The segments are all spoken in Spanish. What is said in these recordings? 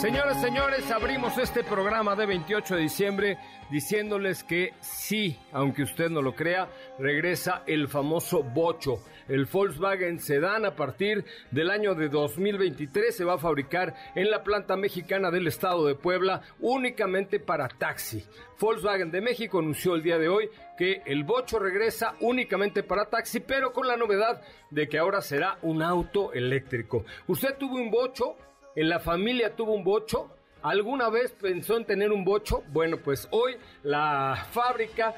Señoras, señores, abrimos este programa de 28 de diciembre diciéndoles que sí, aunque usted no lo crea, regresa el famoso Bocho. El Volkswagen Sedan a partir del año de 2023 se va a fabricar en la planta mexicana del estado de Puebla únicamente para taxi. Volkswagen de México anunció el día de hoy que el Bocho regresa únicamente para taxi, pero con la novedad de que ahora será un auto eléctrico. ¿Usted tuvo un Bocho? ¿En la familia tuvo un Bocho? ¿Alguna vez pensó en tener un bocho? Bueno, pues hoy la fábrica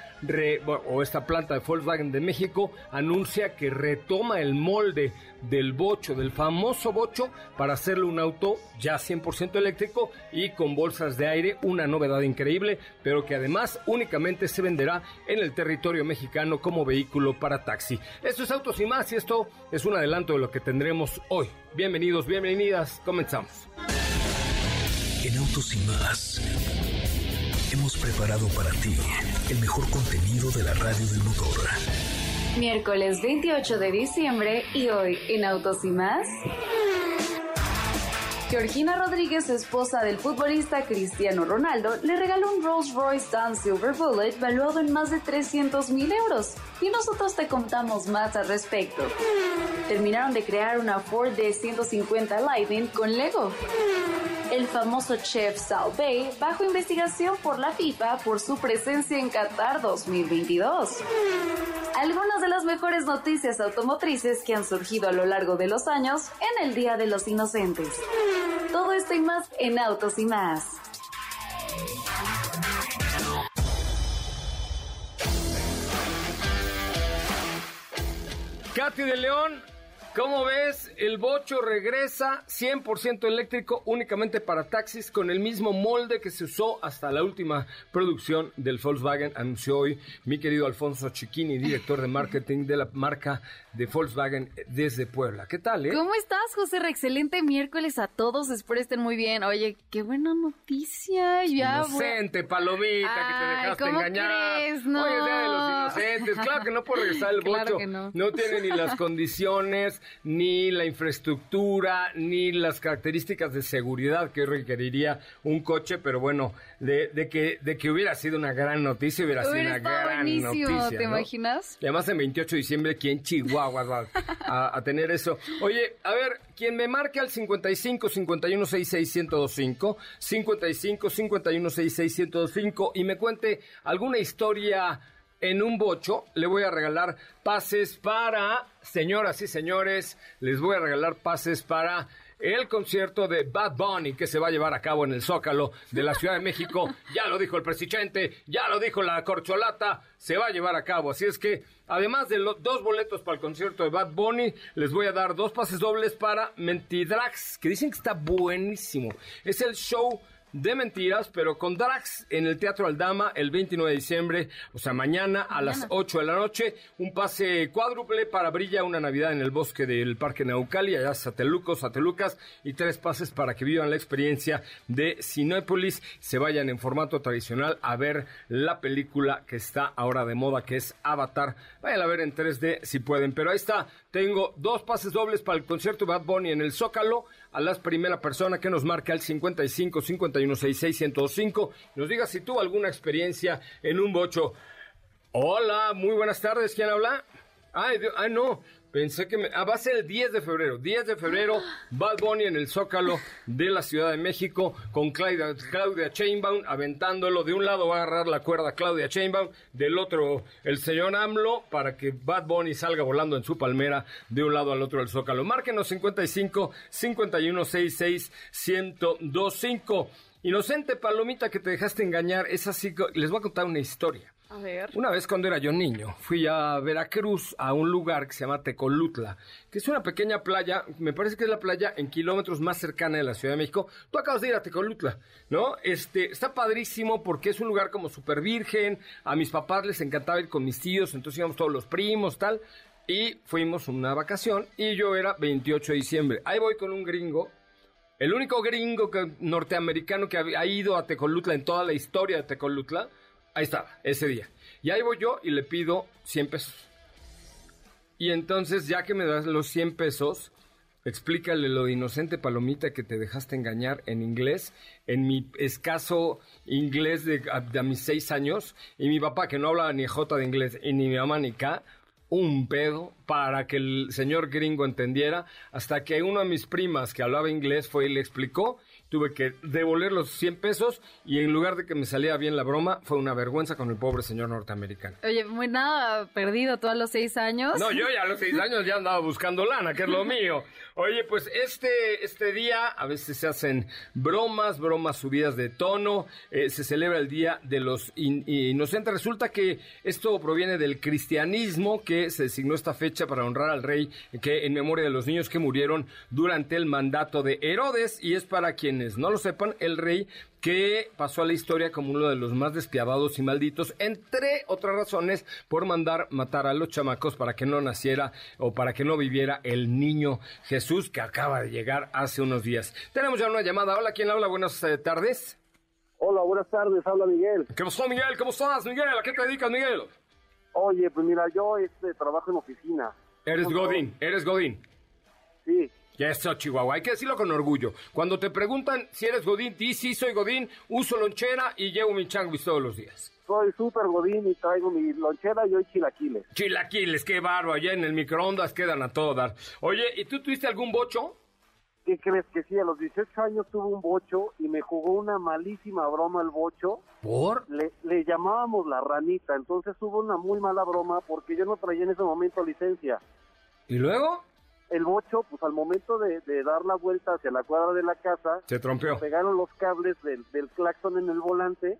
o esta planta de Volkswagen de México anuncia que retoma el molde del bocho, del famoso bocho, para hacerle un auto ya 100% eléctrico y con bolsas de aire, una novedad increíble, pero que además únicamente se venderá en el territorio mexicano como vehículo para taxi. Esto es Autos y más y esto es un adelanto de lo que tendremos hoy. Bienvenidos, bienvenidas, comenzamos. En Autos y más hemos preparado para ti el mejor contenido de la radio del motor. Miércoles 28 de diciembre y hoy en Autos y más. Georgina Rodríguez, esposa del futbolista Cristiano Ronaldo, le regaló un Rolls Royce Dan Silver Bullet valuado en más de 300 mil euros. Y nosotros te contamos más al respecto. Terminaron de crear una Ford D150 Lightning con Lego el famoso chef Sal Bay bajo investigación por la FIFA por su presencia en Qatar 2022. Algunas de las mejores noticias automotrices que han surgido a lo largo de los años en el Día de los Inocentes. Todo esto y más en Autos y más. Katy de León ¿Cómo ves? El bocho regresa 100% eléctrico únicamente para taxis con el mismo molde que se usó hasta la última producción del Volkswagen, anunció hoy mi querido Alfonso Chiquini, director de marketing de la marca de Volkswagen desde Puebla. ¿Qué tal, eh? ¿Cómo estás, José? Excelente miércoles a todos. Espero estén muy bien. Oye, qué buena noticia. Ya Inocente, palomita, que te dejaste ¿cómo engañar. Crees? No. Día de los inocentes. Claro que no puede regresar el Claro bocho. que no. no tiene ni las condiciones, ni la infraestructura, ni las características de seguridad que requeriría un coche, pero bueno, de, de que, de que hubiera sido una gran noticia, hubiera, sido una gran buenísimo, noticia. ¿te ¿no? imaginas? Y además en 28 de diciembre aquí en Chihuahua va a, a tener eso. Oye, a ver, quien me marque al 55 51 66 1025, 55 51 66 1025 y me cuente alguna historia en un bocho, le voy a regalar pases para, señoras y señores, les voy a regalar pases para el concierto de Bad Bunny que se va a llevar a cabo en el Zócalo de la Ciudad de México. Ya lo dijo el presidente, ya lo dijo la corcholata, se va a llevar a cabo. Así es que, además de los dos boletos para el concierto de Bad Bunny, les voy a dar dos pases dobles para Mentidrax, que dicen que está buenísimo. Es el show de mentiras, pero con Drax en el Teatro Aldama el 29 de diciembre, o sea, mañana a las 8 de la noche, un pase cuádruple para Brilla una Navidad en el bosque del Parque Naucali, allá Satelucos, Satelucas, y tres pases para que vivan la experiencia de Cinépolis, se vayan en formato tradicional a ver la película que está ahora de moda, que es Avatar. Vayan a ver en 3D si pueden, pero ahí está, tengo dos pases dobles para el concierto Bad Bunny en el Zócalo, a la primera persona que nos marque al 55 51 66 1025 nos diga si tuvo alguna experiencia en un bocho. Hola, muy buenas tardes, ¿quién habla? Ay, Dios- ay no, pensé que me... Ah, va a ser el 10 de febrero, 10 de febrero, Bad Bunny en el Zócalo de la Ciudad de México con Claudia, Claudia Chainbaum aventándolo. De un lado va a agarrar la cuerda Claudia Chainbaum, del otro el señor AMLO para que Bad Bunny salga volando en su palmera de un lado al otro del Zócalo. Márquenos 55 51 66 1025. Inocente palomita que te dejaste engañar, es así. Les voy a contar una historia. A. Una vez cuando era yo niño, fui a Veracruz, a un lugar que se llama Tecolutla, que es una pequeña playa, me parece que es la playa en kilómetros más cercana de la Ciudad de México. Tú acabas de ir a Tecolutla, ¿no? Este, está padrísimo porque es un lugar como súper virgen, a mis papás les encantaba ir con mis tíos, entonces íbamos todos los primos, tal. y fuimos una vacación y yo era 28 de diciembre. Ahí voy con un gringo, el único gringo que, norteamericano que ha, ha ido a Tecolutla en toda la historia de Tecolutla. Ahí estaba, ese día. Y ahí voy yo y le pido 100 pesos. Y entonces, ya que me das los 100 pesos, explícale lo de inocente palomita que te dejaste engañar en inglés, en mi escaso inglés de de mis seis años, y mi papá que no hablaba ni jota de inglés, y ni mi mamá ni K, un pedo para que el señor gringo entendiera, hasta que una de mis primas que hablaba inglés fue y le explicó, tuve que devolver los 100 pesos y en lugar de que me saliera bien la broma, fue una vergüenza con el pobre señor norteamericano. Oye, muy nada perdido tú a los seis años. No, yo ya a los seis años ya andaba buscando lana, que es lo mío. Oye, pues este, este día a veces se hacen bromas, bromas subidas de tono, eh, se celebra el Día de los in- Inocentes. Resulta que esto proviene del cristianismo, que se designó esta fecha para honrar al rey, que en memoria de los niños que murieron durante el mandato de Herodes, y es para quienes no lo sepan, el rey que pasó a la historia como uno de los más despiadados y malditos, entre otras razones, por mandar matar a los chamacos para que no naciera o para que no viviera el niño Jesús que acaba de llegar hace unos días. Tenemos ya una llamada. Hola, ¿quién habla? Buenas eh, tardes. Hola, buenas tardes, habla Miguel. ¿Qué pasó, Miguel? ¿Cómo estás, Miguel? ¿A qué te dedicas, Miguel? Oye, pues mira, yo este, trabajo en oficina. Eres Godín, eres Godín. Sí, eso, Chihuahua, hay que decirlo con orgullo. Cuando te preguntan si eres Godín, di sí, soy Godín, uso lonchera y llevo mi changuis todos los días. soy súper godín y traigo mi lonchera y hoy chilaquiles. Chilaquiles, qué barro, allá en el microondas quedan a todo dar. Oye, ¿y tú tuviste algún bocho? ¿Qué crees que sí? A los 18 años tuve un bocho y me jugó una malísima broma el bocho. ¿Por? Le, le llamábamos la ranita, entonces hubo una muy mala broma porque yo no traía en ese momento licencia. ¿Y luego? El bocho, pues al momento de, de dar la vuelta hacia la cuadra de la casa, Se trompeó. pegaron los cables del, del claxon en el volante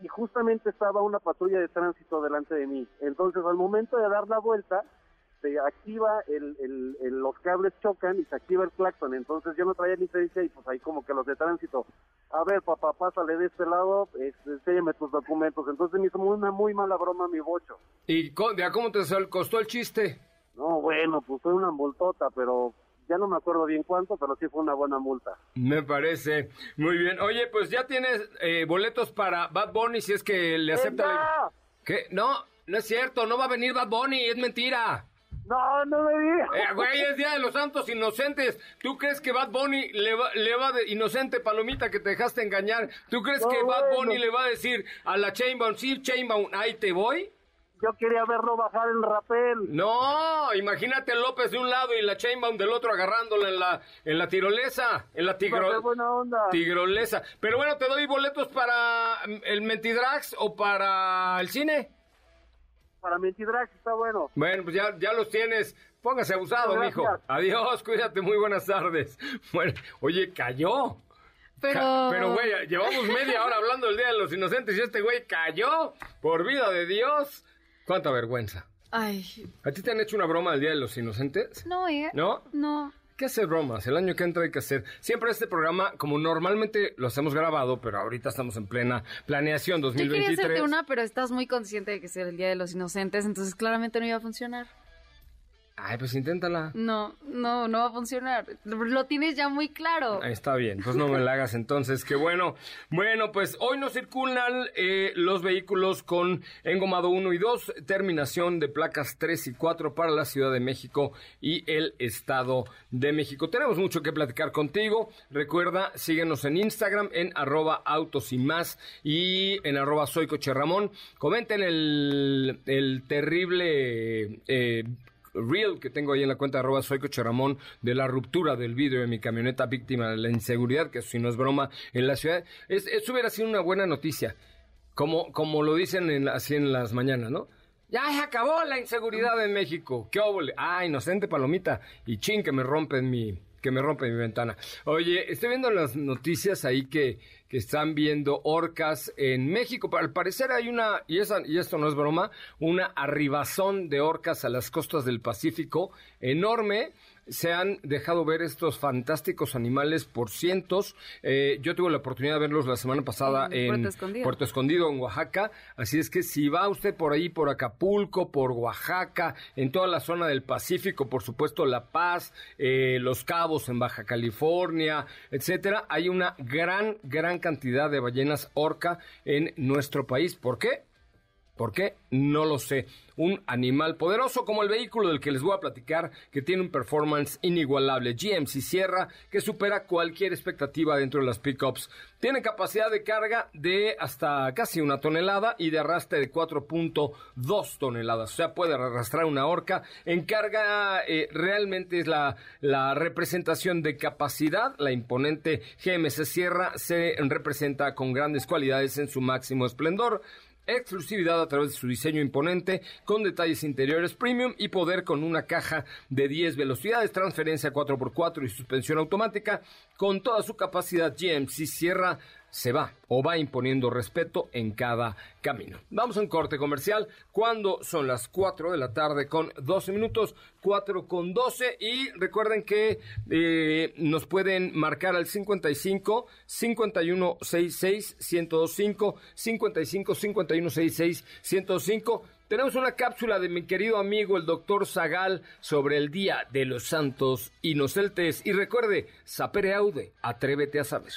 y justamente estaba una patrulla de tránsito delante de mí. Entonces, al momento de dar la vuelta, se activa el, el- el- los cables chocan y se activa el claxon. Entonces, yo no traía licencia y pues ahí como que los de tránsito, a ver, papá, pásale de este lado, este, enséñame tus documentos. Entonces, me hizo una muy mala broma mi bocho. ¿Y co- de a cómo te sal- costó el chiste? No, bueno, pues fue una multota, pero ya no me acuerdo bien cuánto, pero sí fue una buena multa. Me parece muy bien. Oye, pues ya tienes eh, boletos para Bad Bunny si es que le acepta la... No, no es cierto, no va a venir Bad Bunny, es mentira. No, no me digas. Eh, güey, es Día de los Santos Inocentes. ¿Tú crees que Bad Bunny le va, le va de inocente palomita que te dejaste engañar? ¿Tú crees No, que Bad. Bunny le va a decir a la Chainbound, sí, Chainbound, ahí te voy? Yo quería verlo bajar el rapel. No, imagínate López de un lado y la Chainbound del otro agarrándola en la, en la tirolesa, en la Qué tigro, buena onda. tigrolesa. Pero bueno, te doy boletos para mm, el Mentidrax o para el cine. Para Mentidrax está bueno. Bueno, pues ya, ya los tienes. Póngase abusado, Gracias. mijo. Adiós, cuídate, muy buenas tardes. Bueno, oye, cayó. Pero... Pero, güey, llevamos media hora hablando del Día de los Inocentes y este güey cayó. Por vida de Dios. Cuánta vergüenza. Ay, ¿A ti te han hecho una broma del Día de los Inocentes? no, ¿eh? ¿No? No. ¿Qué hacer bromas? El año que entra hay que hacer. Siempre este programa, como normalmente lo hacemos grabado, pero ahorita estamos en plena planeación Yo quería 2023. hacerte una, pero estás muy consciente de que es el Día de los Inocentes, entonces claramente no iba a funcionar. Ay, pues inténtala. No, no, no va a funcionar. Lo tienes ya muy claro. Está bien, pues no me la hagas entonces, qué bueno. Bueno, pues hoy no circulan eh, los vehículos con engomado 1 y 2, terminación de placas 3 y 4 para la Ciudad de México y el Estado de México. Tenemos mucho que platicar contigo. Recuerda, síguenos en Instagram en arroba autos y más y en arroba soy coche Ramón. Comenten el, el terrible... eh, reel que tengo ahí en la cuenta arroba soy Coche Ramón de la ruptura del vidrio de mi camioneta víctima de la inseguridad, que si no es broma, en la ciudad. Es, eso hubiera sido una buena noticia, como, como lo dicen en, así en las mañanas, ¿no? Ya se acabó la inseguridad en México. ¿Qué óvole? Ah, inocente palomita. Y chin, que me rompen mi, que me rompe mi ventana. Oye, estoy viendo las noticias ahí que, que están viendo orcas en México. Al parecer hay una, y, esa, y esto no es broma, una arribazón de orcas a las costas del Pacífico enorme se han dejado ver estos fantásticos animales por cientos. Eh, yo tuve la oportunidad de verlos la semana pasada en, Puerto, Escondido. en Oaxaca. Así es que si va usted por ahí, por Acapulco, por Oaxaca, en toda la zona del Pacífico, por supuesto La Paz, eh, Los Cabos en Baja California, etcétera, hay una gran, gran cantidad de ballenas orca en nuestro país. ¿Por qué? ¿Por qué? No lo sé. Un animal poderoso como el vehículo del que les voy a platicar, que tiene un performance inigualable. GMC Sierra, que supera cualquier expectativa dentro de las pickups. Tiene capacidad de carga de hasta casi una tonelada y de arrastre de 4.2 toneladas. O sea, puede arrastrar una horca. En carga eh, realmente es la, la representación de capacidad. La imponente GMC Sierra se representa con grandes cualidades en su máximo esplendor exclusividad a través de su diseño imponente, con detalles interiores premium y poder con una caja de 10 velocidades, transferencia 4x4 y suspensión automática, con toda su capacidad GMC Sierra se va o va imponiendo respeto en cada camino. Vamos a un corte comercial cuando son las 4 de la tarde con 12 minutos, 4 con 12 y recuerden que eh, nos pueden marcar al 55 51 66 1025 55 51 66 1025 tenemos una cápsula de mi querido amigo el doctor Zagal sobre el Día de los Santos Inocentes. Y recuerde, sapere aude, atrévete a saber.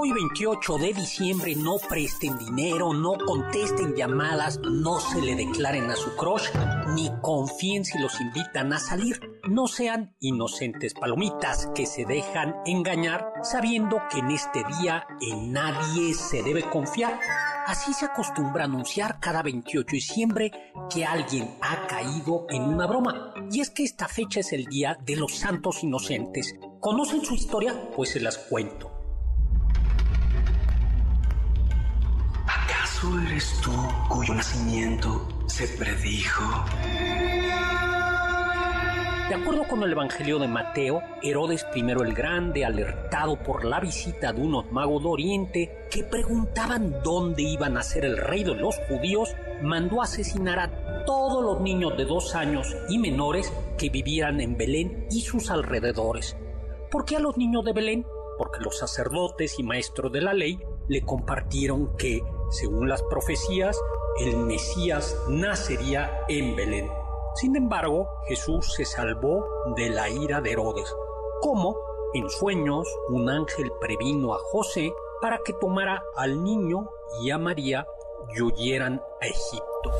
Hoy 28 de diciembre no presten dinero, no contesten llamadas, no se le declaren a su crush, ni confíen si los invitan a salir. No sean inocentes palomitas que se dejan engañar sabiendo que en este día en nadie se debe confiar. Así se acostumbra anunciar cada 28 de diciembre que alguien ha caído en una broma. Y es que esta fecha es el Día de los Santos Inocentes. ¿Conocen su historia? Pues se las cuento. ¿Acaso eres tú cuyo nacimiento se predijo? De acuerdo con el Evangelio de Mateo, Herodes I el Grande, alertado por la visita de unos magos de Oriente que preguntaban dónde iban a ser el rey de los judíos, mandó asesinar a todos los niños de dos años y menores que vivieran en Belén y sus alrededores. ¿Por qué a los niños de Belén? Porque los sacerdotes y maestros de la ley le compartieron que, según las profecías, el Mesías nacería en Belén. Sin embargo, Jesús se salvó de la ira de Herodes. ¿Cómo? En sueños, un ángel previno a José para que tomara al niño y a María y huyeran a Egipto.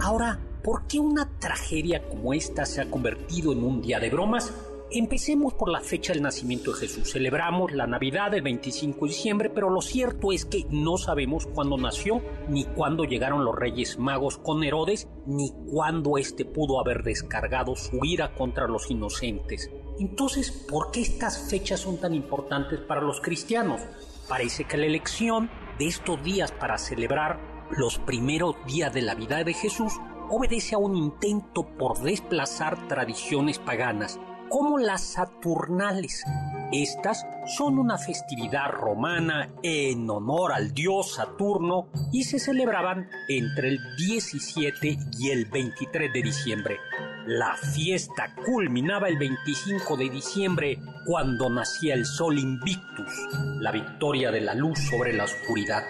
Ahora, ¿por qué una tragedia como esta se ha convertido en un día de bromas? Empecemos por la fecha del nacimiento de Jesús. Celebramos la Navidad del 25 de diciembre, pero lo cierto es que no sabemos cuándo nació, ni cuándo llegaron los Reyes Magos con Herodes, ni cuándo éste pudo haber descargado su ira contra los inocentes. Entonces, ¿por qué estas fechas son tan importantes para los cristianos? Parece que la elección de estos días para celebrar los primeros días de la vida de Jesús obedece a un intento por desplazar tradiciones paganas como las Saturnales. Estas son una festividad romana en honor al dios Saturno y se celebraban entre el 17 y el 23 de diciembre. La fiesta culminaba el 25 de diciembre cuando nacía el sol Invictus, la victoria de la luz sobre la oscuridad.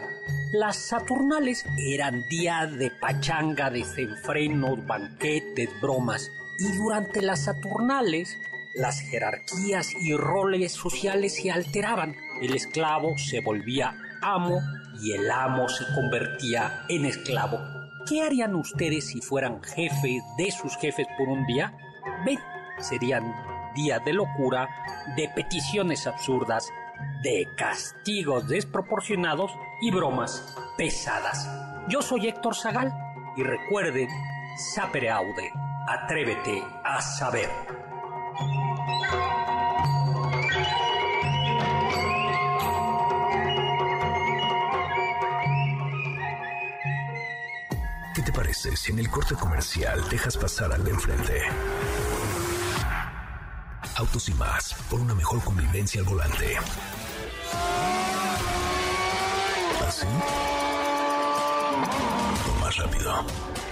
Las Saturnales eran días de pachanga, desenfrenos, banquetes, bromas. Y durante las Saturnales las jerarquías y roles sociales se alteraban. El esclavo se volvía amo y el amo se convertía en esclavo. ¿Qué harían ustedes si fueran jefes de sus jefes por un día? Ven, serían días de locura, de peticiones absurdas, de castigos desproporcionados y bromas pesadas. Yo soy Héctor Zagal y recuerden, sapere aude, atrévete a saber. ¿Qué te parece si en el corte comercial dejas pasar al de enfrente? Autos y más, por una mejor convivencia al volante. ¿Así? O más rápido.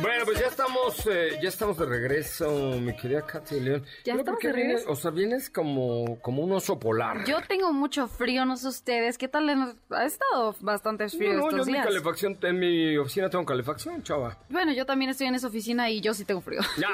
Bueno, pues ya estamos, eh, ya estamos de regreso, mi querida Katy León. Ya Pero estamos ¿por qué de vienes? regreso. O sea, vienes como, como un oso polar. Yo tengo mucho frío, no sé ustedes. ¿Qué tal? en- Ha estado bastante frío no, no, yo mi días. calefacción, en mi oficina tengo calefacción, chava. Bueno, yo también estoy en esa oficina y yo sí tengo frío. Ya,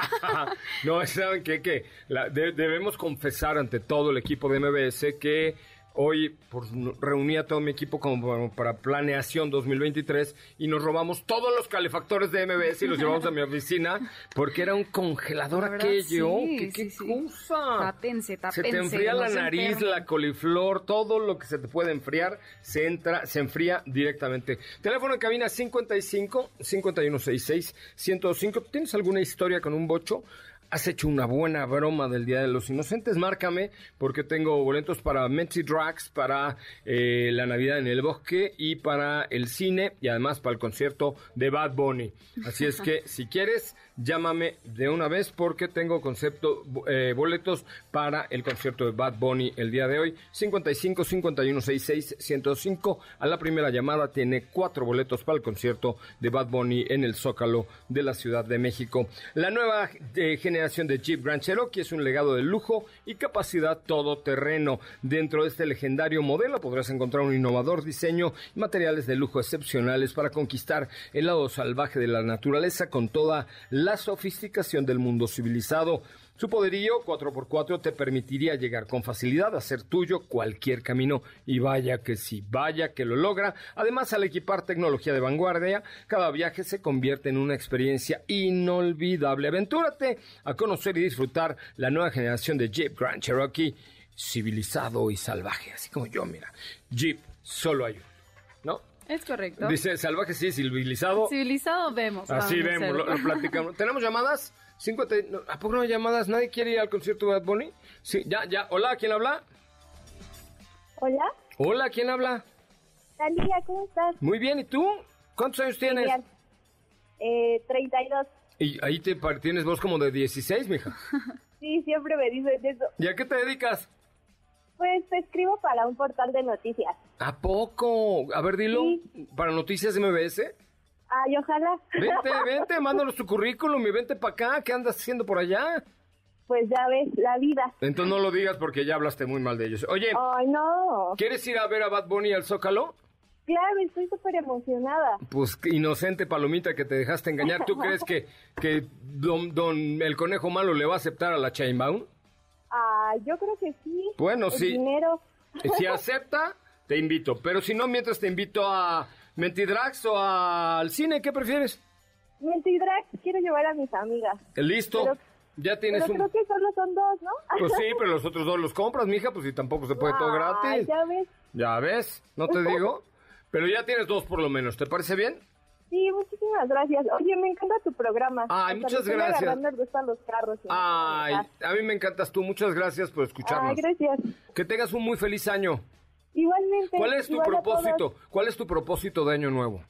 no, ¿saben qué? La- de- debemos confesar ante todo el equipo de MBS que hoy pues, reuní a todo mi equipo como para planeación 2023 y nos robamos todos los calefactores de MBS y los llevamos a mi oficina porque era un congelador verdad, aquello. sí, ¿Qué, qué sí, cosa? Tápense, Se tápense. te enfría la se nariz, la coliflor, todo lo que se te puede enfriar, se entra, se enfría directamente. Teléfono en cabina 55 5166 105. ¿Tienes alguna historia con un bocho? ¿Has hecho una buena broma del Día de los Inocentes? Márcame porque tengo boletos para Menty Drags, para eh, la Navidad en el Bosque y para el cine y además para el concierto de Bad Bunny. Así es que si quieres, llámame de una vez porque tengo concepto, eh, boletos para el concierto de Bad Bunny el día de hoy. 55 51 66 105. A la primera llamada tiene cuatro boletos para el concierto de Bad Bunny en el Zócalo de la Ciudad de México. La nueva eh, generación de Jeep Grand Cherokee es un legado de lujo y capacidad todoterreno. Dentro de este legendario modelo podrás encontrar un innovador diseño y materiales de lujo excepcionales para conquistar el lado salvaje de la naturaleza con toda la sofisticación del mundo civilizado. Su poderío 4x4 te permitiría llegar con facilidad a ser tuyo cualquier camino y vaya que sí, vaya que lo logra. Además, al equipar tecnología de vanguardia, cada viaje se convierte en una experiencia inolvidable. Aventúrate a conocer y disfrutar la nueva generación de Jeep Grand Cherokee, civilizado y salvaje, así como yo, mira. Jeep, solo hay uno, ¿no? Es correcto. Dice salvaje sí, civilizado. Civilizado vemos. Así vamos a vemos, lo, platicamos. ¿Tenemos llamadas? 50, no, ¿A poco no hay llamadas? ¿Nadie quiere ir al concierto de Bad Bunny? Sí, ya, ya. Hola, ¿quién habla? Hola, Hola, ¿quién habla? Talía, ¿cómo estás? Muy bien, ¿y tú? ¿Cuántos años tienes? Bien. Eh, 32. Y ahí te tienes voz como de 16, mija. Sí, siempre me dicen eso. ¿Y a qué te dedicas? Pues te escribo para un portal de noticias. ¿A poco? A ver, dilo. Sí. Para Noticias MBS. Ay, ojalá. Vente, vente, mándanos tu currículum y vente para acá. ¿Qué andas haciendo por allá? Pues ya ves, la vida. Entonces no lo digas porque ya hablaste muy mal de ellos. Oye, Ay, no. ¿quieres ir a ver a Bad Bunny al Zócalo? Claro, estoy súper emocionada. Pues inocente palomita que te dejaste engañar. ¿Tú crees que, que don, don el conejo malo le va a aceptar a la Chainbaum? Ah, yo creo que sí. Bueno, El sí. dinero. Si acepta, te invito. Pero si no, mientras te invito a Mentidrax o al cine, ¿qué prefieres? Mentidrag, quiero llevar a mis amigas. Listo. Pero- ya tienes Pero un... creo que solo son dos, ¿no? Pues sí, pero los otros dos los compras, mija, pues si tampoco se puede todo Ay, gratis. ya ves. Ya ves, no te digo. Pero ya tienes dos por lo menos, ¿te parece bien? Sí, muchísimas gracias. Oye, me encanta tu programa. Ay, Hasta muchas gracias. gusto a los carros. me Ay, a mí me encantas tú. Muchas gracias por escucharnos. Ay, gracias. Que tengas un muy feliz año. Igualmente. ¿Cuál es tu propósito? ¿Cuál es tu propósito de año nuevo?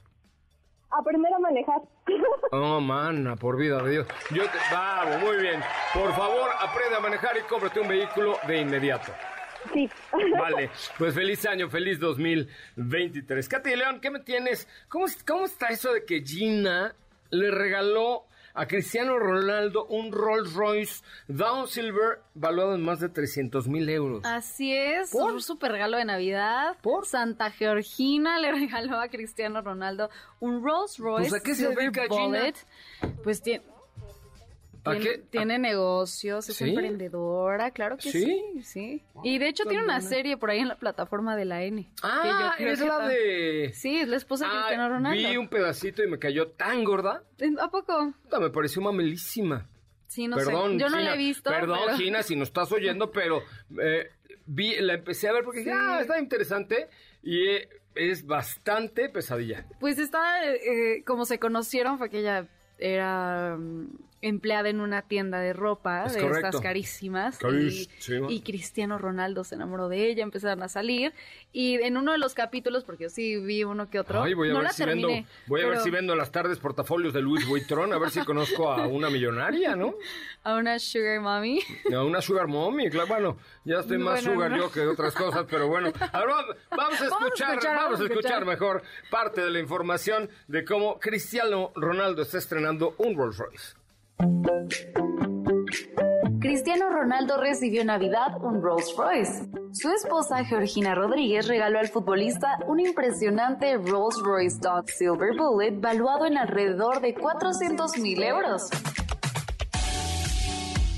Aprender a manejar. Oh, mana, por vida de Dios. Yo te... Vamos, muy bien. Por favor, aprende a manejar y cómprate un vehículo de inmediato. sí. Vale, pues feliz año, feliz 2023. Katy León, ¿qué me tienes? ¿Cómo, ¿Cómo está eso de que Gina le regaló a Cristiano Ronaldo un Rolls Royce Down Silver valuado en más de 300 mil euros? Así es, ¿Por? un super regalo de Navidad. ¿Por? Santa Georgina le regaló a Cristiano Ronaldo un Rolls Royce Pues, ¿a qué se Silver dedica Gina? Pues tiene, ¿A tiene, qué? tiene negocios, es ¿Sí? emprendedora, claro que ¿Sí? sí, sí. Y de hecho tiene una serie por ahí en la plataforma de la N. que Ah, yo es que la de... Sí, es la esposa de Ah, Cristiano Ronaldo. vi un pedacito y me cayó tan gorda. ¿A poco? Puta, Me pareció mamelísima. Sí, no Perdón, sé. Yo no la he visto. Perdón, pero- Gina, si nos estás oyendo, pero eh, vi, la empecé a ver porque dije, ah, está interesante y eh, es bastante pesadilla. Pues está, eh, como se conocieron, fue que ella era mm, empleada en una tienda de ropa Es de correcto. estas carísimas. Carísima. Y, y Cristiano Ronaldo se enamoró de ella, empezaron a salir. Y en uno de los capítulos, porque yo sí vi uno que otro, Ay, voy a no ver la si terminé. vendo, voy a ver si vendo en las tardes portafolios de Luis Vuitton, a ver si conozco a una millonaria, ¿no? A una sugar mommy. A una sugar mommy, claro, bueno, ya estoy más Bueno, sugar no. yo que otras cosas, pero bueno, ahora vamos a Vamos a escuchar, escuchar, vamos a escuchar escuchar. mejor parte de la información de cómo Cristiano Ronaldo está estrenando un Rolls Royce. Cristiano Ronaldo recibió en Navidad un Rolls Royce. Su esposa Georgina Rodríguez regaló al futbolista un impresionante Rolls Royce Dodge Silver Bullet valuado en alrededor de 400 mil euros.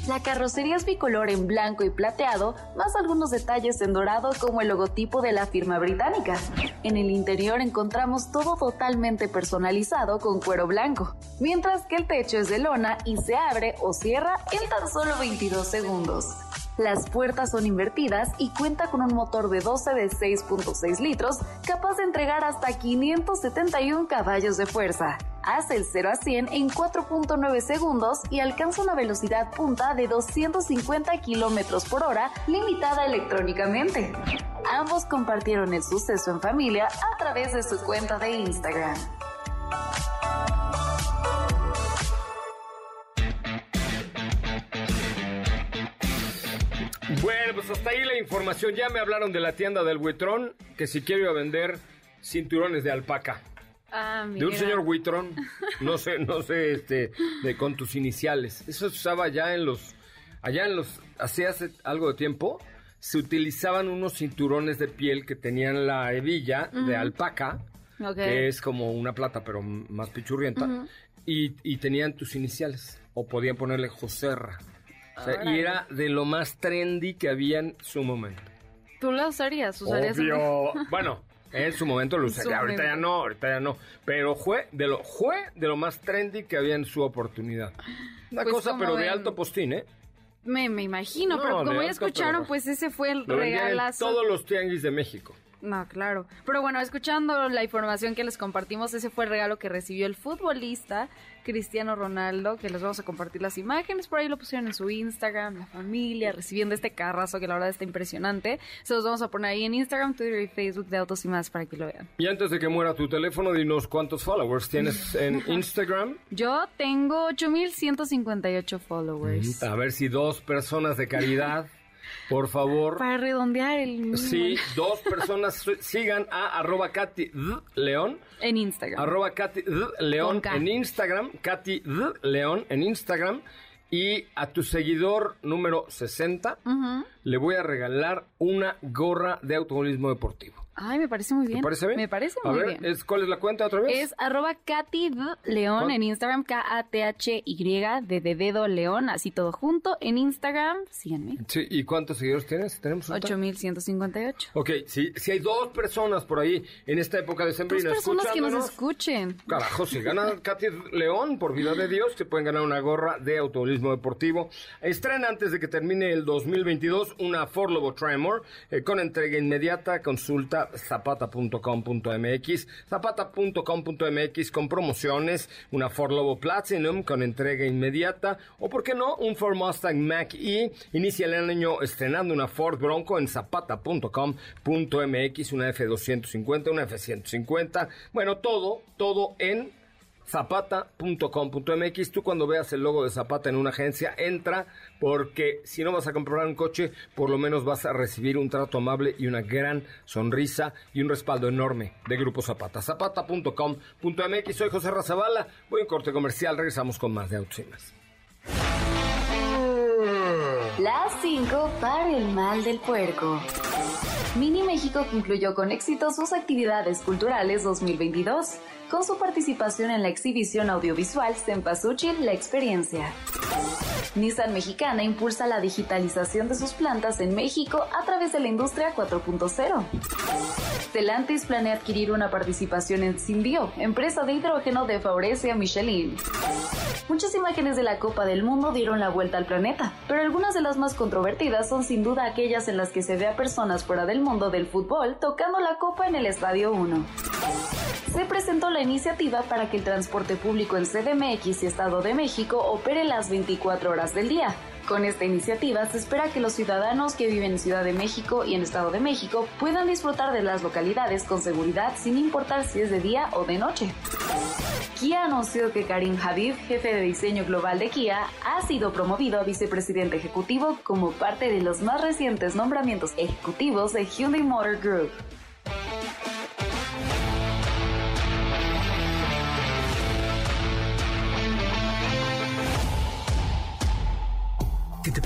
La carrocería es bicolor en blanco y plateado, más algunos detalles en dorado como el logotipo de la firma británica. En el interior encontramos todo totalmente personalizado con cuero blanco, mientras que el techo es de lona y se abre o cierra en tan solo 22 segundos. Las puertas son invertidas y cuenta con un motor de 12 de 6.6 litros capaz de entregar hasta 571 caballos de fuerza. Hace el 0 a 100 en 4.9 segundos y alcanza una velocidad punta de 250 kilómetros por hora, limitada electrónicamente. Ambos compartieron el suceso en familia a través de su cuenta de Instagram. Bueno, pues hasta ahí la información. Ya me hablaron de la tienda del Buitrón, que si quiero iba a vender cinturones de alpaca. Ah, De un mira. señor Buitrón, no sé, no sé, este, de, con tus iniciales. Eso se usaba ya en los, allá en los, hace algo de tiempo, se utilizaban unos cinturones de piel que tenían la hebilla de alpaca, Ok. que es como una plata, pero más pichurrienta, y, y tenían tus iniciales, o podían ponerle Joserra. O sea, y era de lo más trendy que había en su momento. ¿Tú la usarías? ¿Usarías Obvio. Bueno, en su momento lo usaría. Ahorita ya no, ahorita ya no. Pero fue de lo, fue de lo más trendy que había en su oportunidad. Una Pues cosa, pero de alto postín, ¿eh? Me, me imagino, No, pero como ya escucharon, pero- pues ese fue el Lo vendían en regalazo. todos los tianguis de México. No, claro. Pero bueno, escuchando la información que les compartimos, ese fue el regalo que recibió el futbolista Cristiano Ronaldo, que les vamos a compartir las imágenes, por ahí lo pusieron en su Instagram, la familia, recibiendo este carrazo que la verdad está impresionante. Se los vamos a poner ahí en Instagram, Twitter y Facebook de Autos y más para que lo vean. Y antes de que muera tu teléfono, dinos cuántos followers tienes en Instagram. Yo tengo 8158 followers. A ver si dos personas de caridad, por favor. Para redondear el Sí, dos personas sigan a arroba Katy. León. en Instagram. Arroba Katy. León en Instagram. Katy. León en Instagram. Y a tu seguidor número 60 Ujú. le voy a regalar una gorra de automovilismo deportivo. Ay, me parece muy bien. ¿Te parece bien? Me parece a muy ver, bien. ¿es, ¿cuál es la cuenta otra vez? Es arroba Katy. León en Instagram, K-A-T-H-Y de de dedo León, así todo junto. En Instagram, síganme. Sí, ¿y cuántos seguidores tienes? ¿Tenemos un tal? 8158. Ok, si, si hay dos personas por ahí en esta época de Dos sembrina personas que nos escuchen. Carajo, si gana Katy León, por vida de Dios, te pueden ganar una gorra de automovilismo deportivo. Estrena antes de que termine el 2022 una Ford Lobo Tremor eh, con entrega inmediata. Consulta zapata.com.mx, zapata.com.mx con promociones, una Ford Lobo Platinum con entrega inmediata o, por qué no, un Ford Mustang Mach-E. Inicia el año estrenando una Ford Bronco en zapata.com.mx, una F250, una F150. Bueno, todo, todo en zapata.com.mx. Tú cuando veas el logo de Zapata en una agencia, entra porque si no vas a comprar un coche, por lo menos vas a recibir un trato amable y una gran sonrisa y un respaldo enorme de Grupo Zapata. Zapata.com.mx. Soy José Razabala. Voy en corte comercial. Regresamos con más de Autos. Las 5 para el mal del puerco. Mini México concluyó con éxito sus actividades culturales 2022, con su participación en la exhibición audiovisual Cempasúchil La Experiencia. Nissan Mexicana impulsa la digitalización de sus plantas en México a través de la industria 4.0. Stellantis planea adquirir una participación en Symbio, empresa de hidrógeno de Faurecia Michelin. Muchas imágenes de la Copa del Mundo dieron la vuelta al planeta, pero algunas de las más controvertidas son sin duda aquellas en las que se ve a personas fuera del mundo del fútbol tocando la copa en el Estadio 1. Se presentó la iniciativa para que el transporte público en CDMX y Estado de México opere las 24 horas del día. Con esta iniciativa se espera que los ciudadanos que viven en Ciudad de México y en Estado de México puedan disfrutar de las localidades con seguridad sin importar si es de día o de noche. Kia anunció que Karim Habib, jefe de diseño global de Kia, ha sido promovido a vicepresidente ejecutivo como parte de los más recientes nombramientos ejecutivos de Hyundai Motor Group.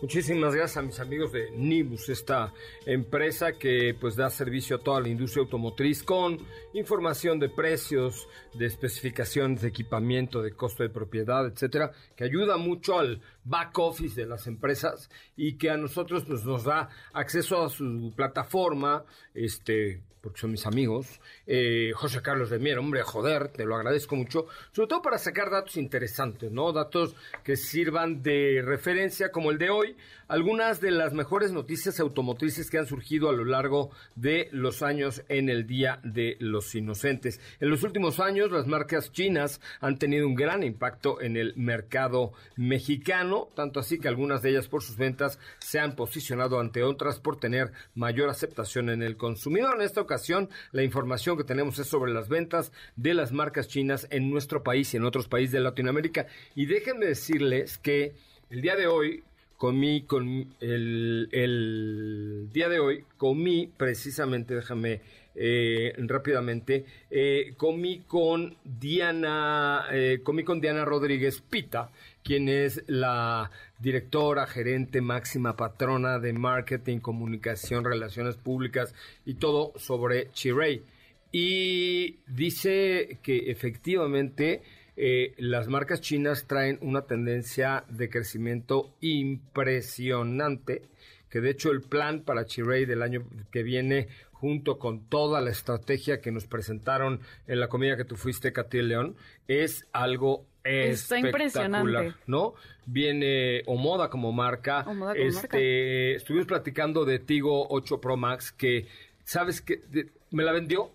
Muchísimas gracias a mis amigos de Nibus, esta empresa que pues da servicio a toda la industria automotriz con información de precios, de especificaciones de equipamiento, de costo de propiedad, etcétera, que ayuda mucho al back office de las empresas y que a nosotros pues, nos da acceso a su plataforma, este porque son mis amigos, eh, José Carlos de Mier, hombre, joder, te lo agradezco mucho, sobre todo para sacar datos interesantes, ¿no? Datos que sirvan de referencia, como el de hoy, algunas de las mejores noticias automotrices que han surgido a lo largo de los años en el Día de los Inocentes. En los últimos años, las marcas chinas han tenido un gran impacto en el mercado mexicano, tanto así que algunas de ellas por sus ventas se han posicionado ante otras por tener mayor aceptación en el consumidor. En esta ocasión, la información que tenemos es sobre las ventas de las marcas chinas en nuestro país y en otros países de Latinoamérica. Y déjenme decirles que el día de hoy comí con el, día de hoy comí precisamente déjame eh, rápidamente eh, comí con Diana eh, comí con Diana Rodríguez Pita quien es la directora gerente máxima patrona de marketing comunicación relaciones públicas y todo sobre Chiray y dice que efectivamente eh, las marcas chinas traen una tendencia de crecimiento impresionante, que de hecho el plan para Chiray del año que viene, junto con toda la estrategia que nos presentaron en la comida que tú fuiste, Katy León, es algo Está impresionante. ¿no? Viene Omoda como marca. Omoda como este, marca. Estuvimos platicando de Tigo 8 Pro Max, que, ¿sabes qué? De- Me la vendió.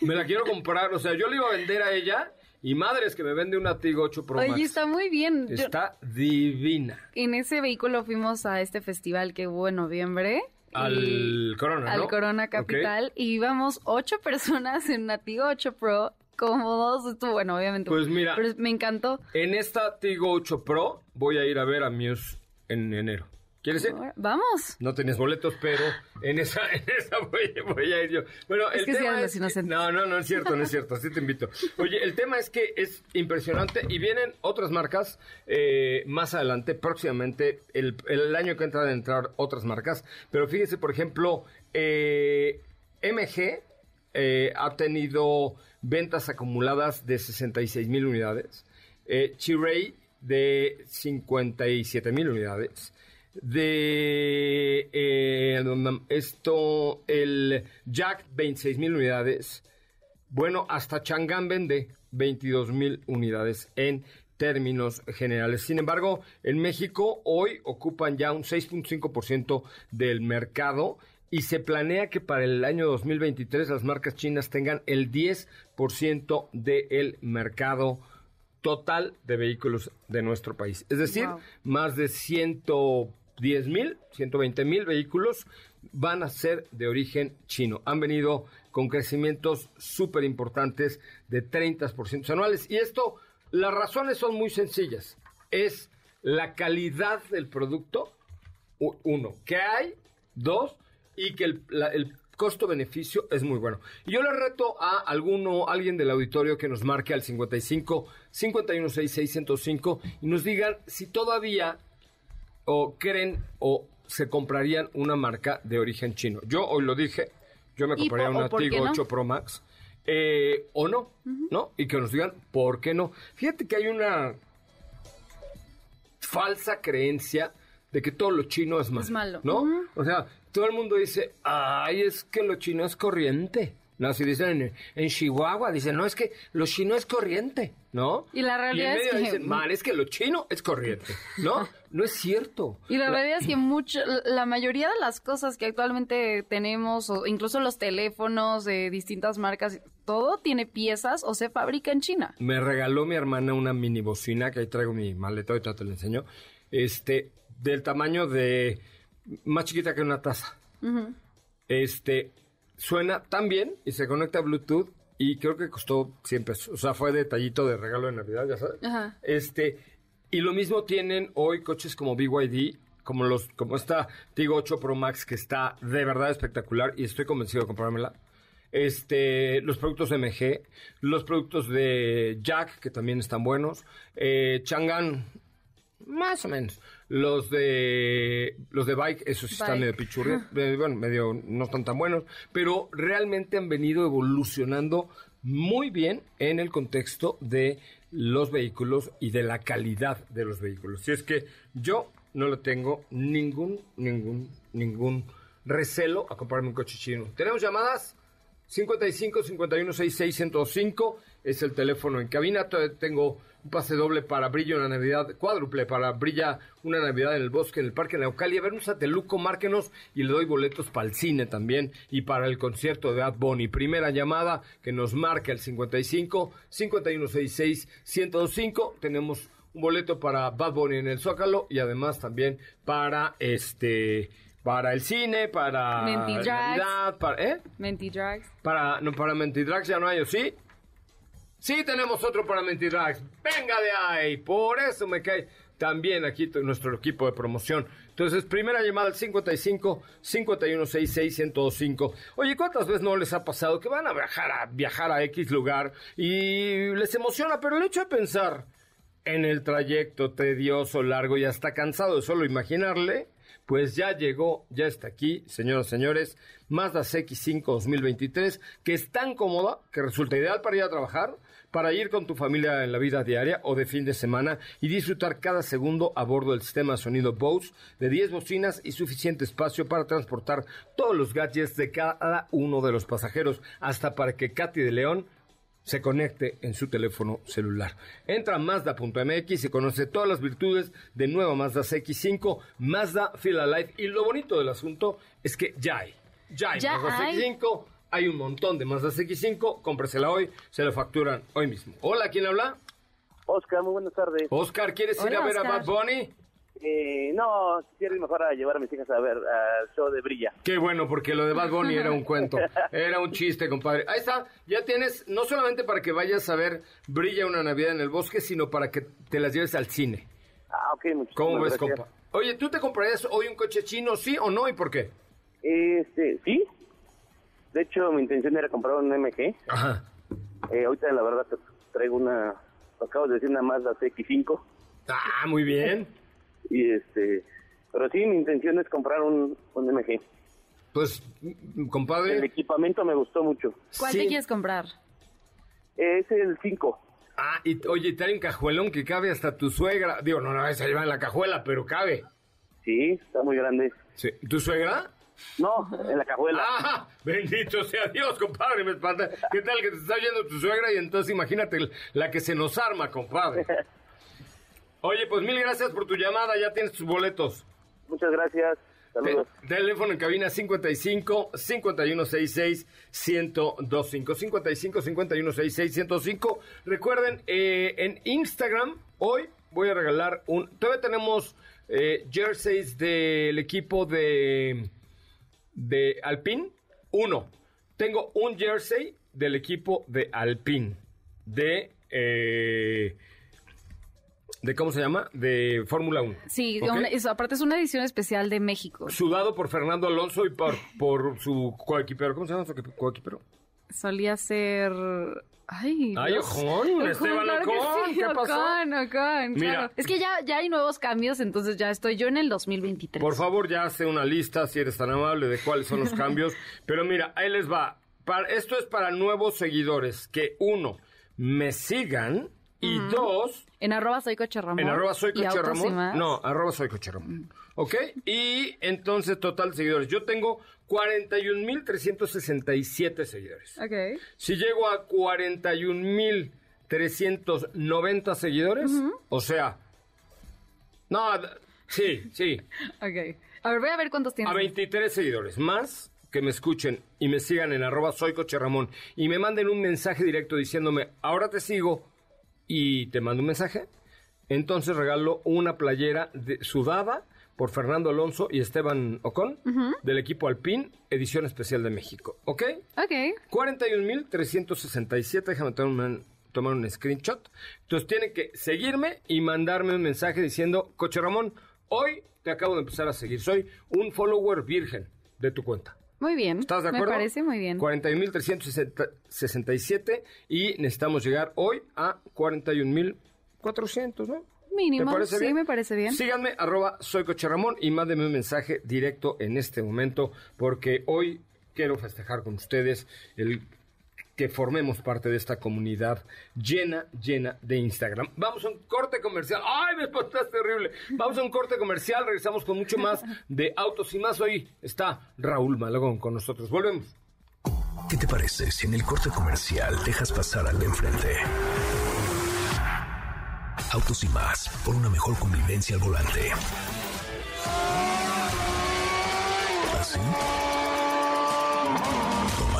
Me la quiero comprar. O sea, yo le iba a vender a ella y madres que me vende una Tigo 8 Pro Max. Oye, está muy bien. Yo- Está divina. en ese vehículo fuimos a este festival que hubo en noviembre. Al Corona, Al ¿no? Corona Ok. Capital. Y íbamos ocho personas en una Tigo 8 Pro, cómodos. Estuvo bueno, obviamente. Pues mira. Pero me encantó. En esta Tigo 8 Pro voy a ir a ver a Muse en enero. ¿Quieres ir? Vamos. No tenías boletos, pero en esa, en esa voy, voy a ir yo. Bueno, Es el que sí tema eran es. No, no, no es cierto, no es cierto. Así te invito. Oye, el tema es que es impresionante y vienen otras marcas eh, más adelante, próximamente. El, el año que entra de entrar otras marcas. Pero fíjense, por ejemplo, eh, MG eh, ha tenido ventas acumuladas de 66 mil unidades. Eh, Chiray de 57 mil unidades. De eh, esto, el Jack, 26 mil unidades. Bueno, hasta Chang'an vende 22 mil unidades en términos generales. Sin embargo, en México hoy ocupan ya un 6.5% del mercado y se planea que para el año 2023 las marcas chinas tengan el 10% del mercado total de vehículos de nuestro país. Es decir, Wow. más de 110 mil, 120 mil vehículos van a ser de origen chino. Han venido con crecimientos súper importantes de 30% anuales. Y esto, las razones son muy sencillas. Es la calidad del producto, uno, que hay, dos, y que el, costo-beneficio es muy bueno. Y yo le reto a alguno, alguien del auditorio que nos marque al 55 516 605 y nos digan si todavía o creen o se comprarían una marca de origen chino. Yo hoy lo dije, yo me ¿Y compraría una Tigo no? 8 Pro Max. eh, o no, ¿no? Y que nos digan por qué no. Fíjate que hay una falsa creencia de que todo lo chino es malo. Es malo. ¿No? O sea, todo el mundo dice, ay, es que lo chino es corriente. No, si dicen en, en Chihuahua, dicen, no, es que lo chino es corriente, ¿no? Y la realidad en es medio que- dicen, mal, es que lo chino es corriente, ¿no? No es cierto. Y la realidad es que mucho, la mayoría de las cosas que actualmente tenemos, o incluso los teléfonos de distintas marcas, todo tiene piezas o se fabrica en China. Me regaló mi hermana una mini bocina, que ahí traigo mi maleta, ahorita te la enseño, este, del tamaño de, más chiquita que una taza. Este, suena tan bien y se conecta a Bluetooth y creo que costó 100 pesos. O sea, fue detallito de regalo de Navidad, ya sabes. Ajá. Este, y lo mismo tienen hoy coches como BYD, como los, como esta Tigo 8 Pro Max que está de verdad espectacular y estoy convencido de comprármela. Este, los productos MG, los productos de Jack, que también están buenos, eh, Chang'an, más o menos. Los de los de bike, esos están medio pichurri, bueno, medio no están tan buenos, pero realmente han venido evolucionando muy bien en el contexto de los vehículos y de la calidad de los vehículos. Si es que yo no le tengo ningún, ningún, ningún recelo a comprarme un coche chino. ¿Tenemos llamadas? 55 51 66 105 es el teléfono en cabina. Tengo un pase doble para Brillo una Navidad, cuádruple para Brilla una Navidad en el bosque, en el Parque Naucali. A ver, un sateluco, márquenos y le doy boletos para el cine también y para el concierto de Ad Bunny. Primera llamada que nos marca el 55 51 66 105. Tenemos un boleto para Bad Bunny en el Zócalo y además también para este para el cine, para Mentidrags. Para ¿eh? Mentidrags. Para, no, para Mentidrags ya no hay, ¿o sí? Sí tenemos otro para Mentidrags. Venga de ahí. Por eso me cae también aquí nuestro equipo de promoción. Entonces, primera llamada al 55 51 66 105. Oye, ¿cuántas veces no les ha pasado que van a viajar a, viajar a X lugar y les emociona? Pero el hecho de pensar en el trayecto tedioso, largo y hasta cansado de solo imaginarle, pues ya llegó, ya está aquí, señoras y señores, Mazda CX5 2023, que es tan cómoda que resulta ideal para ir a trabajar, para ir con tu familia en la vida diaria o de fin de semana y disfrutar cada segundo a bordo del sistema de sonido Bose de 10 bocinas y suficiente espacio para transportar todos los gadgets de cada uno de los pasajeros, hasta para que Katy de León se conecte en su teléfono celular. Entra a Mazda.mx y conoce todas las virtudes de nueva Mazda CX5, Mazda Feel Alive. Y lo bonito del asunto es que ya hay. Ya hay Ya Mazda hay. CX5, hay un montón de Mazda CX5, cómpresela hoy, se la facturan hoy mismo. Hola, ¿quién habla? Oscar, muy buenas tardes. Oscar, ¿quieres ir a ver a. Bad Bunny? Eh, no, quiero ir mejor a llevar a mis hijas a ver al show de Brilla. Qué bueno, porque lo de Bad Bunny era un cuento, era un chiste, compadre. Ahí está, ya tienes, no solamente para que vayas a ver Brilla una Navidad en el bosque, sino para que te las lleves al cine. Ah, ok, muchísimas ¿Cómo ves, gracias. compa? Oye, ¿tú te comprarías hoy un coche chino, sí o no? ¿Y por qué? Este, sí. De hecho, mi intención era comprar un MG. Ajá. Eh, ahorita, la verdad, traigo una... Acabo de decir una Mazda CX5. Ah, muy bien. Y este... Pero sí, mi intención es comprar un, un MG. Pues, mm, El compadre. equipamiento me gustó mucho. ¿Cuál sí. te quieres comprar? Es el 5. Ah, y oye, trae un cajuelón que cabe hasta tu suegra. Digo, no, no, esa lleva en la cajuela, pero cabe. Sí, está muy grande. Sí. ¿Tu suegra? No, en la cajuela. ¡Ah! Bendito sea Dios, compadre, me espanta. ¿Qué tal que te está oyendo tu suegra? Y entonces imagínate la que se nos arma, compadre. Oye, pues mil gracias por tu llamada, ya tienes tus boletos. Muchas gracias. Saludos. Te- teléfono en cabina 55 5166 1025 55 5166 105. Recuerden, eh, en Instagram hoy voy a regalar un. Todavía tenemos eh, jerseys del equipo de de Alpine. Uno. Tengo un jersey del equipo de Alpine de eh, de cómo se llama de Fórmula 1. Sí, ¿Ok? una- eso, aparte es una edición especial de México. Sudado por Fernando Alonso y por, por su coequipero. ¿Cómo se llama su coequi- coequipero? Solía ser... Ay, Ay, Dios. Ojón, Esteban claro Ocon, sí, ¿qué pasó? Ocon, Ocon, Mira. claro. Es que ya, ya hay nuevos cambios, entonces ya estoy yo en el 2023. Por favor, ya hace una lista, si eres tan amable, de cuáles son los cambios. Pero mira, ahí les va. para, esto es para nuevos seguidores. Que uno, me sigan. Y dos, En arroba soy Coche Ramón. en arroba soy Coche Ramón. No, arroba soy Coche Ramón. ¿Ok? Y entonces, total seguidores. Yo tengo 41.367 seguidores. Ok. Si llego a 41.390 seguidores, o sea, no, sí, sí, Ok. A ver, voy a ver cuántos tienes. a 23 seguidores más que me escuchen y me sigan en arroba soy Coche Ramón y me manden un mensaje directo diciéndome, ahora te sigo y te mando un mensaje, entonces regalo una playera de- sudada por Fernando Alonso y Esteban Ocon del equipo Alpine, edición especial de México, ¿ok? Ok. 41.367, déjame tomar un, tomar un screenshot. Entonces tienen que seguirme y mandarme un mensaje diciendo, Coche Ramón, hoy te acabo de empezar a seguir. Soy un follower virgen de tu cuenta. Muy bien. ¿Estás de acuerdo? Me parece muy bien. 41.367 y necesitamos llegar hoy a 41.400, ¿no? Mínimo. ¿Te parece sí, bien? me parece bien. Síganme, arroba soy Coche Ramón y mándenme un mensaje directo en este momento porque hoy quiero festejar con ustedes el que formemos parte de esta comunidad llena, llena de Instagram. Vamos a un corte comercial. ¡Ay, me espantaste horrible! Vamos a un corte comercial, regresamos con mucho más de Autos y Más. Hoy está Raúl Malagón con nosotros. Volvemos. ¿Qué te parece si en el corte comercial dejas pasar al de enfrente? Autos y más, por una mejor convivencia al volante. ¿Así?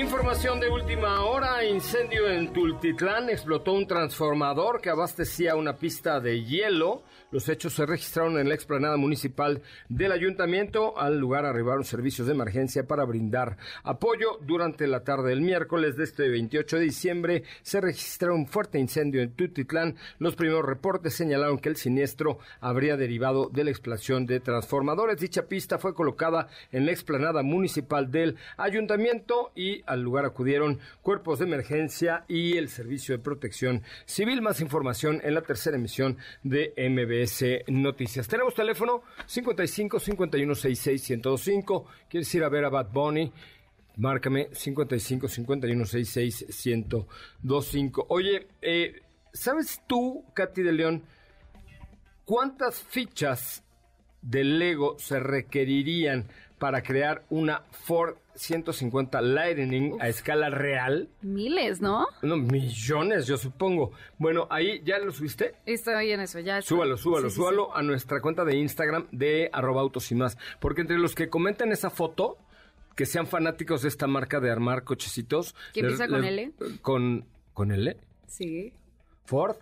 Información de última hora, incendio en Tultitlán, explotó un transformador que abastecía una pista de hielo. Los hechos se registraron en la explanada municipal del ayuntamiento. Al lugar arribaron servicios de emergencia para brindar apoyo. Durante la tarde del miércoles de este 28 de diciembre se registró un fuerte incendio en Tultitlán. Los primeros reportes señalaron que el siniestro habría derivado de la explosión de transformadores. Dicha pista fue colocada en la explanada municipal del ayuntamiento y al lugar acudieron cuerpos de emergencia y el Servicio de Protección Civil. Más información en la tercera emisión de MBS Noticias. Tenemos teléfono 55 51 66 1025. ¿Quieres ir a ver a Bad Bunny? Márcame 55 51 66 1025. Oye, eh, ¿sabes tú, Katy de León, cuántas fichas de Lego se requerirían para crear una Ford 150 Lightning a escala real? Miles, ¿no? No, millones, yo supongo. Bueno, ahí ya lo subiste. Estoy en eso, ya. está. Súbalo, súbalo, Sí, sí, súbalo a nuestra cuenta de Instagram de arroba autos y más. Porque entre los que comentan esa foto, que sean fanáticos de esta marca de armar cochecitos. ¿Que les- empieza con les- L? Con, ¿Con L? Sí. ¿Ford?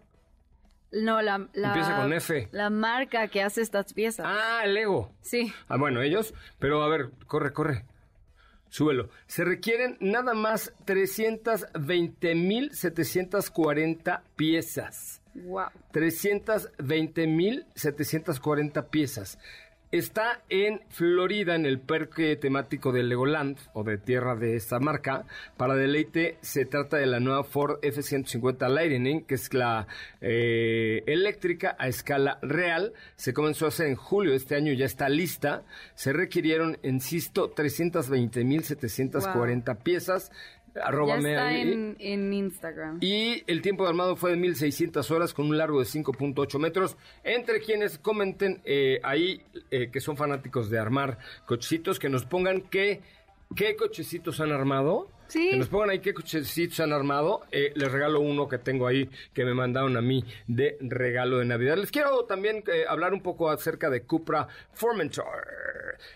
No, la, la... Empieza con F. La marca que hace estas piezas. Ah, Lego. Sí. Ah, bueno, ellos. Pero a ver, corre, corre. Súbelo. Se requieren nada más 320.740 piezas. Wow. 320.740 piezas. Está en Florida, en el parque temático de Legoland, o de tierra de esta marca. Para deleite, se trata de la nueva Ford F-150 Lightning, que es la eh, eléctrica a escala real. Se comenzó a hacer en julio de este año, ya está lista. Se requirieron, insisto, 320.740 piezas. Ya está en Instagram. Y el tiempo de armado fue de 1600 horas con un largo de 5.8 metros. Entre quienes comenten eh, ahí eh, que son fanáticos de armar cochecitos, que nos pongan qué, qué cochecitos han armado. Sí. Que nos pongan ahí qué cochecitos han armado. Eh, les regalo uno que tengo ahí que me mandaron a mí de regalo de Navidad. Les quiero también eh, hablar un poco acerca de Cupra Formentor.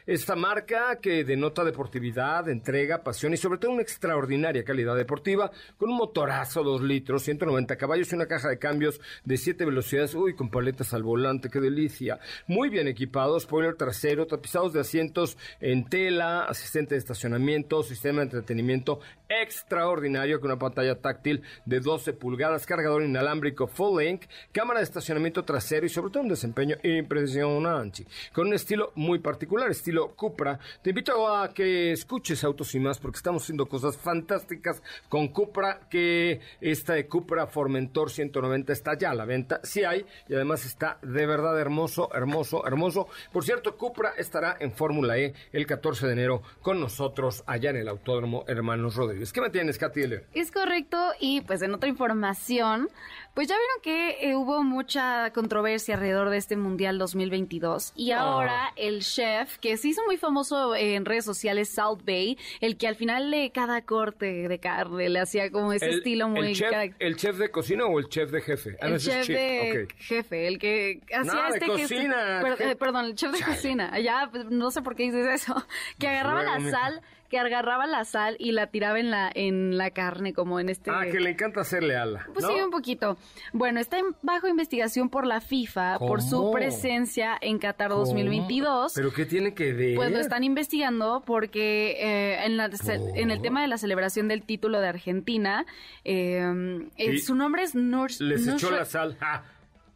Esta marca que denota deportividad, entrega, pasión y sobre todo una extraordinaria calidad deportiva con un motorazo 2 litros, 190 caballos y una caja de cambios de 7 velocidades. Uy, con paletas al volante, qué delicia. Muy bien equipados, spoiler trasero, tapizados de asientos en tela, asistente de estacionamiento, sistema de entretenimiento extraordinario con una pantalla táctil de 12 pulgadas, cargador inalámbrico full length, cámara de estacionamiento trasero y sobre todo un desempeño impresionante, con un estilo muy particular, estilo Cupra. Te invito a que escuches Autos y más porque estamos haciendo cosas fantásticas con Cupra, que esta de Cupra Formentor 190 está ya a la venta, sí hay, y además está de verdad hermoso, hermoso, hermoso. Por cierto, Cupra estará en Fórmula E el 14 de enero con nosotros allá en el Autódromo Hermanos Rodríguez. ¿Qué me tienes, Katy? Es correcto, y pues en otra información, pues ya vieron que eh, hubo mucha controversia alrededor de este Mundial 2022 y Ah. ahora el chef, que se hizo muy famoso en redes sociales, Salt Bay, el que al final de cada corte de carne le hacía como ese estilo muy... el chef, ¿El chef de cocina o el chef de jefe? Ah, el chef chef, de ok. jefe, el que hacía No, de este que- cocina, per- je- eh, perdón, el chef de cocina. Ya, pues, no sé por qué dices eso. Que agarraba luego, la mija. sal, que agarraba la sal y la tiraba en la en la carne como en este Ah, que le encanta hacerle ala. Pues ¿no? sí, un poquito. Bueno, está en- bajo investigación por la FIFA por su presencia en Qatar ¿Cómo? 2022. ¿Pero qué tiene que ver? Pues lo están investigando porque eh, en, la- en el tema de la celebración del título de Argentina, eh, eh, su nombre es Nur. Les echó la sal. Ah.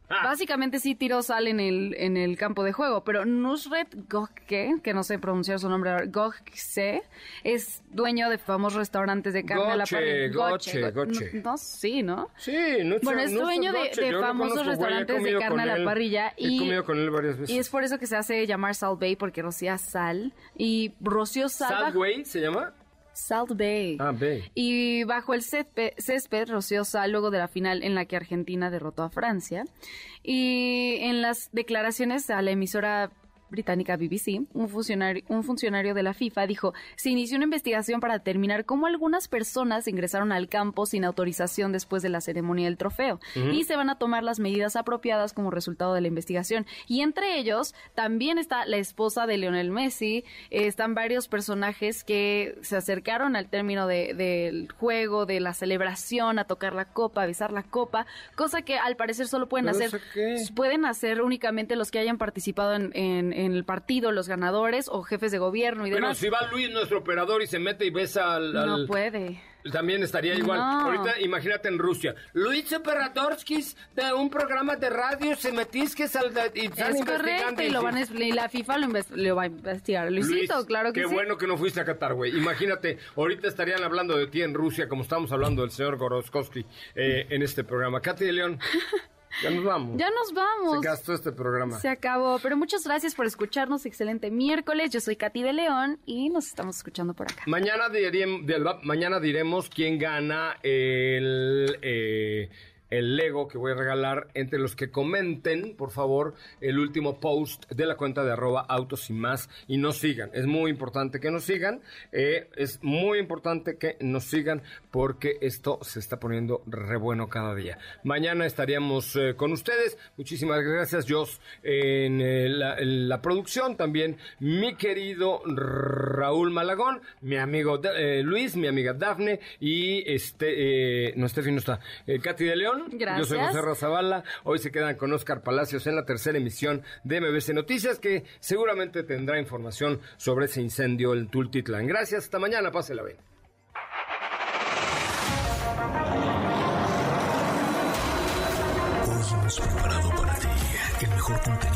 Básicamente sí tiró sal en el, en el campo de juego, pero Nusret Gokce, que no sé pronunciar su nombre Gokce, es dueño de famosos restaurantes de carne a la parrilla. Goche, Go- Goche. No, no, sí, ¿no? Sí, no Bueno, es dueño de, de famosos restaurantes de carne a la parrilla He y, comido con él varias veces. y es por eso que se hace llamar Salt Bay porque rocía sal y roció sal ¿Salway se llama? Salt Bay. Ah, Bay. Y bajo el césped, césped roció sal luego de la final en la que Argentina derrotó a Francia. Y en las declaraciones a la emisora británica BBC, un funcionario, un funcionario de la FIFA dijo, se inició una investigación para determinar cómo algunas personas ingresaron al campo sin autorización después de la ceremonia del trofeo y se van a tomar las medidas apropiadas como resultado de la investigación. Y entre ellos también está la esposa de Lionel Messi, eh, están varios personajes que se acercaron al término de- del juego, de la celebración, a tocar la copa, a besar la copa, cosa que al parecer solo pueden ¿Pero hacer, pueden hacer únicamente los que hayan participado en, en- en el partido, los ganadores o jefes de gobierno y Pero demás. si va Luis, nuestro operador, y se mete y besa al... No puede. También estaría igual. No. Ahorita imagínate en Rusia. Luis Operatorskis de un programa de radio se metisques al... Y están Es correcto, y, lo van a, y la FIFA lo, lo va a investigar. Luisito, Luis, claro que qué sí. bueno que no fuiste a Qatar, güey. Imagínate, ahorita estarían hablando de ti en Rusia, como estamos hablando del señor Goroskowski eh, en este programa. Katy de León, ya nos vamos. Ya nos vamos. Se gastó este programa. Se acabó, pero muchas gracias por escucharnos. Excelente miércoles. Yo soy Katy de León y nos estamos escuchando por acá. Mañana, direm- de- mañana diremos quién gana el, eh, el Lego que voy a regalar entre los que comenten, por favor, el último post de la cuenta de arroba autos y más y nos sigan. Es muy importante que nos sigan. eh, es muy importante que nos sigan porque esto se está poniendo re bueno cada día. Mañana estaríamos eh, con ustedes. Muchísimas gracias, Jos, en, eh, la, en la producción. También mi querido Raúl Malagón, mi amigo Luis, mi amiga Dafne y este, no, no está, Katy de León. Yo soy. José Razabala. Hoy se quedan con Oscar Palacios en la tercera emisión de MBC Noticias que seguramente tendrá información sobre ese incendio en Tultitlán. Gracias, hasta mañana, pásela bien. Hoy hemos preparado para ti el mejor contenido